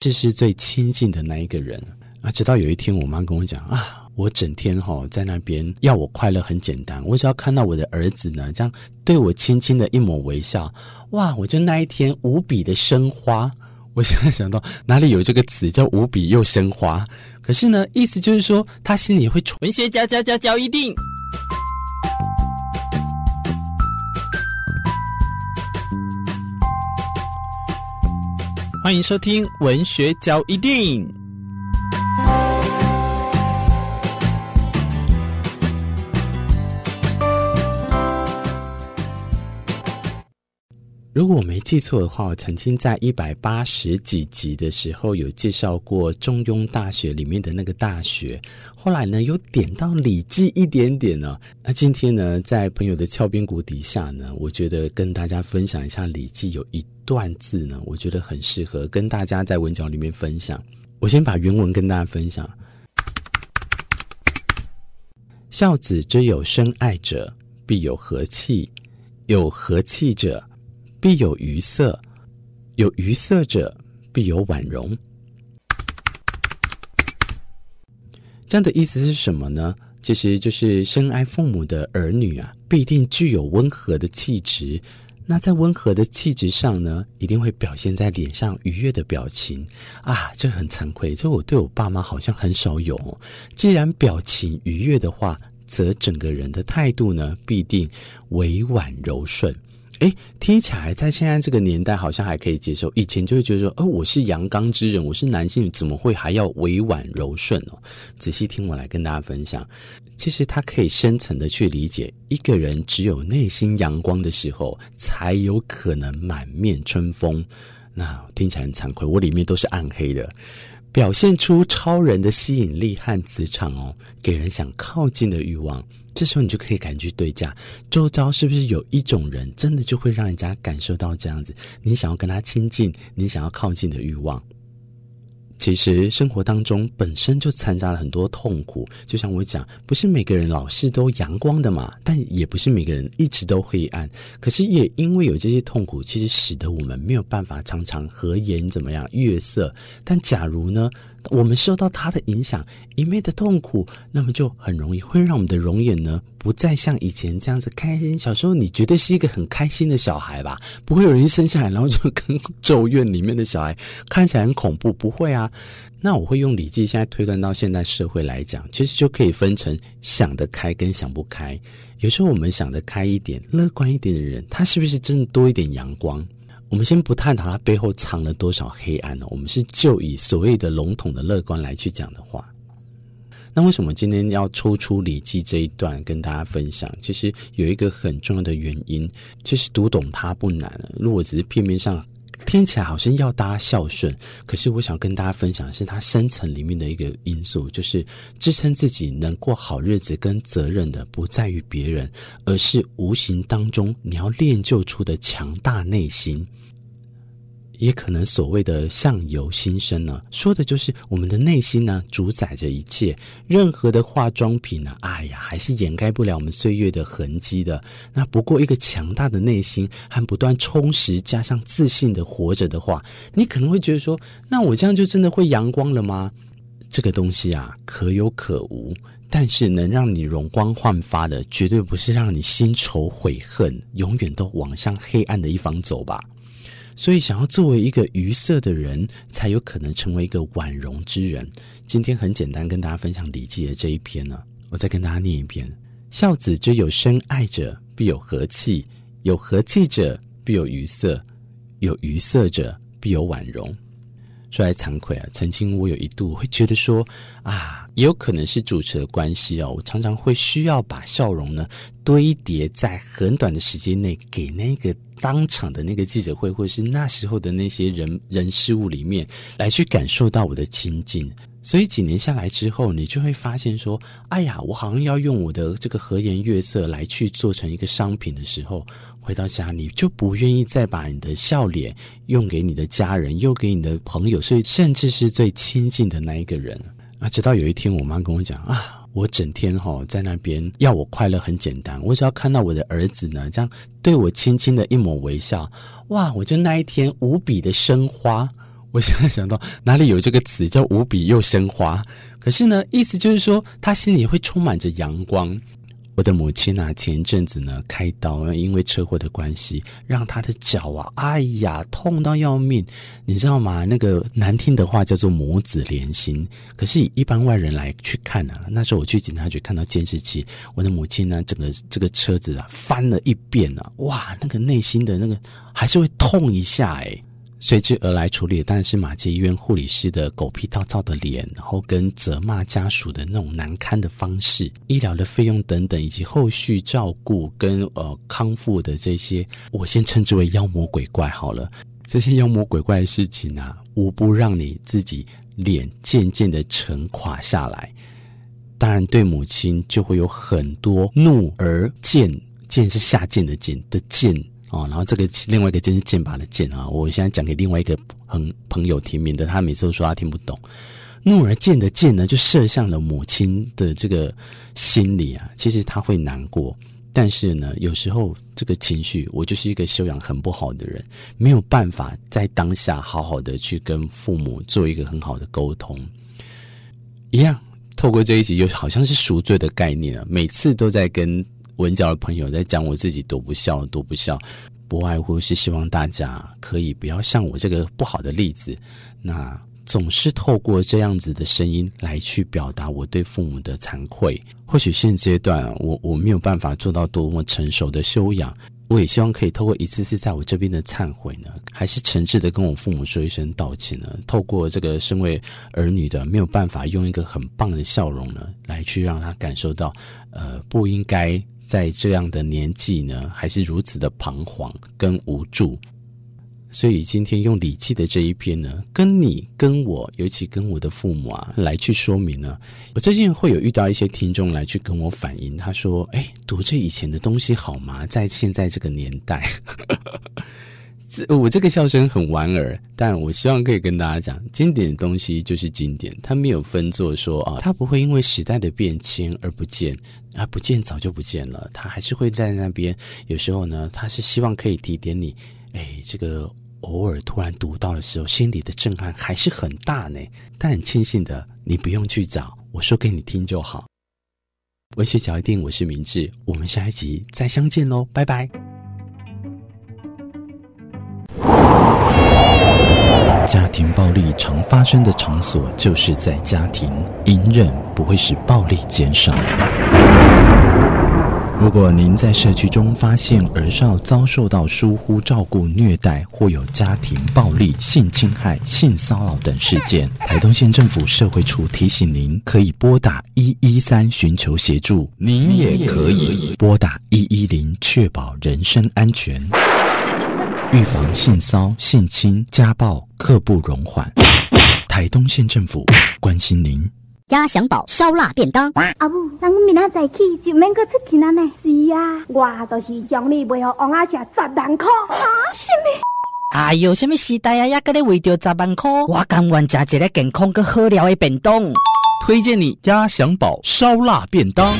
这是最亲近的那一个人啊。直到有一天，我妈跟我讲啊，我整天哈在那边要我快乐很简单，我只要看到我的儿子呢这样对我轻轻的一抹微笑，哇，我就那一天无比的生花。我现在想到哪里有这个词叫无比又生花，可是呢，意思就是说他心里会文学交交交交一定。欢迎收听文学交易电影。如果我没记错的话，我曾经在一百八十几集的时候有介绍过中庸大学里面的那个大学，后来呢有点到《礼记》一点点呢。那今天呢，在朋友的敲边鼓底下呢，我觉得跟大家分享一下《礼记》有一段字呢，我觉得很适合跟大家在文角里面分享。我先把原文跟大家分享：孝子之有深爱者，必有和气；有和气者，必有愉色，有愉色者，必有婉容。这样的意思是什么呢？其实就是深爱父母的儿女啊，必定具有温和的气质。那在温和的气质上呢，一定会表现在脸上愉悦的表情啊。这很惭愧，这我对我爸妈好像很少有。既然表情愉悦的话，则整个人的态度呢，必定委婉柔顺。哎，听起来在现在这个年代好像还可以接受，以前就会觉得说，哦，我是阳刚之人，我是男性，怎么会还要委婉柔顺哦？仔细听我来跟大家分享，其实他可以深层的去理解，一个人只有内心阳光的时候，才有可能满面春风。那听起来很惭愧，我里面都是暗黑的，表现出超人的吸引力和磁场哦，给人想靠近的欲望。这时候你就可以感觉对价，周遭是不是有一种人，真的就会让人家感受到这样子，你想要跟他亲近，你想要靠近的欲望。其实生活当中本身就掺杂了很多痛苦，就像我讲，不是每个人老是都阳光的嘛，但也不是每个人一直都黑暗。可是也因为有这些痛苦，其实使得我们没有办法常常和颜怎么样月色。但假如呢，我们受到他的影响，一昧的痛苦，那么就很容易会让我们的容颜呢，不再像以前这样子开心。小时候你绝对是一个很开心的小孩吧？不会有人一生下来，然后就跟《咒怨》里面的小孩看起来很恐怖，不会啊。那我会用《礼记》现在推断到现代社会来讲，其实就可以分成想得开跟想不开。有时候我们想得开一点、乐观一点的人，他是不是真的多一点阳光？我们先不探讨它背后藏了多少黑暗呢？我们是就以所谓的笼统的乐观来去讲的话。那为什么今天要抽出《礼记》这一段跟大家分享？其实有一个很重要的原因，其实读懂它不难。如果只是片面上听起来好像要大家孝顺，可是我想跟大家分享的是它深层里面的一个因素，就是支撑自己能过好日子跟责任的，不在于别人，而是无形当中你要练就出的强大内心。也可能所谓的相由心生呢，说的就是我们的内心呢，主宰着一切。任何的化妆品呢，哎呀，还是掩盖不了我们岁月的痕迹的。那不过一个强大的内心和不断充实加上自信的活着的话，你可能会觉得说，那我这样就真的会阳光了吗？这个东西啊，可有可无。但是能让你容光焕发的，绝对不是让你心愁悔恨，永远都往向黑暗的一方走吧。所以，想要作为一个愉色的人，才有可能成为一个婉容之人。今天很简单，跟大家分享《礼记》的这一篇呢，我再跟大家念一遍：孝子之有深爱者，必有和气；有和气者，必有愉色；有愉色者，必有婉容。说来惭愧啊，曾经我有一度会觉得说啊，也有可能是主持的关系哦，我常常会需要把笑容呢堆叠在很短的时间内，给那个当场的那个记者会，或者是那时候的那些人人事物里面，来去感受到我的亲近。所以几年下来之后，你就会发现说，哎呀，我好像要用我的这个和颜悦色来去做成一个商品的时候。回到家你就不愿意再把你的笑脸用给你的家人，又给你的朋友，所以甚至是最亲近的那一个人啊。直到有一天，我妈跟我讲啊，我整天哈在那边要我快乐很简单，我只要看到我的儿子呢这样对我轻轻的一抹微笑，哇，我就那一天无比的生花。我现在想到哪里有这个词叫无比又生花，可是呢，意思就是说他心里会充满着阳光。我的母亲啊，前一阵子呢开刀，因为车祸的关系，让她的脚啊，哎呀，痛到要命，你知道吗？那个难听的话叫做母子连心。可是以一般外人来去看呢、啊，那时候我去警察局看到监视器，我的母亲呢，整个这个车子啊翻了一遍啊，哇，那个内心的那个还是会痛一下哎、随之而来处理的当然是马偕医院护理师的狗屁倒灶的脸，然后跟责骂家属的那种难堪的方式，医疗的费用等等，以及后续照顾跟呃康复的这些，我先称之为妖魔鬼怪好了。这些妖魔鬼怪的事情啊，无不让你自己脸渐渐的沉垮下来。当然，对母亲就会有很多怒而剑，剑是下贱的剑的剑。哦，然后这个另外一个剑是剑拔的剑啊！我现在讲给另外一个朋朋友听，免得他每次都说他听不懂。怒而剑的剑呢，就射向了母亲的这个心里啊。其实他会难过，但是呢，有时候这个情绪，我就是一个修养很不好的人，没有办法在当下好好的去跟父母做一个很好的沟通。一样，透过这一集，又好像是赎罪的概念啊，每次都在跟。文教的朋友在讲我自己多不孝，多不孝，不外乎是希望大家可以不要像我这个不好的例子，那总是透过这样子的声音来去表达我对父母的惭愧。或许现阶段我我没有办法做到多么成熟的修养。我也希望可以透过一次次在我这边的忏悔呢，还是诚挚的跟我父母说一声道歉呢。透过这个身为儿女的，没有办法用一个很棒的笑容呢，来去让他感受到，呃，不应该在这样的年纪呢，还是如此的彷徨跟无助。所以今天用《礼记》的这一篇呢，跟你、跟我，尤其跟我的父母啊，来去说明呢。我最近会有遇到一些听众来去跟我反映，他说：“哎，读这以前的东西好吗？在现在这个年代，这我这个笑声很玩儿，但我希望可以跟大家讲，经典的东西就是经典，它没有分作说啊，它不会因为时代的变迁而不见，啊，不见早就不见了，它还是会在那边。有时候呢，它是希望可以提点你。”哎，这个偶尔突然读到的时候，心里的震撼还是很大呢。但很庆幸的，你不用去找，我说给你听就好。文学小一定，我是明智，我们下一集再相见喽，拜拜。家庭暴力常发生的场所就是在家庭，隐忍不会使暴力减少。如果您在社区中发现儿少遭受到疏忽照顾、虐待，或有家庭暴力、性侵害、性骚扰等事件，台东县政府社会处提醒您，可以拨打一一三寻求协助。您也可以拨打一一零，确保人身安全。预防性骚、性侵、家暴，刻不容缓。台东县政府关心您。鸭翔宝烧腊便当。阿母，咱明仔早起就免搁出去了呢。是啊，我就是将你卖予王阿婶十万块。啊，什么？哎呦，什么时代啊，还搁咧为着十万块？我甘愿食一个健康搁好料的便当。推荐你鸭翔宝烧腊便当。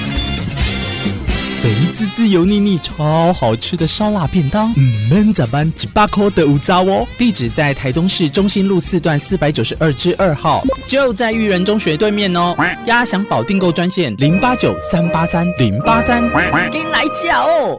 肥滋滋、油腻腻、超好吃的烧腊便当，嗯，闷咋办？几巴口的五糟哦。地址在台东市中心路四段四百九十二之二号，就在育人中学对面哦。鸭翔宝订购专线零八九三八三零八三，给你来叫哦。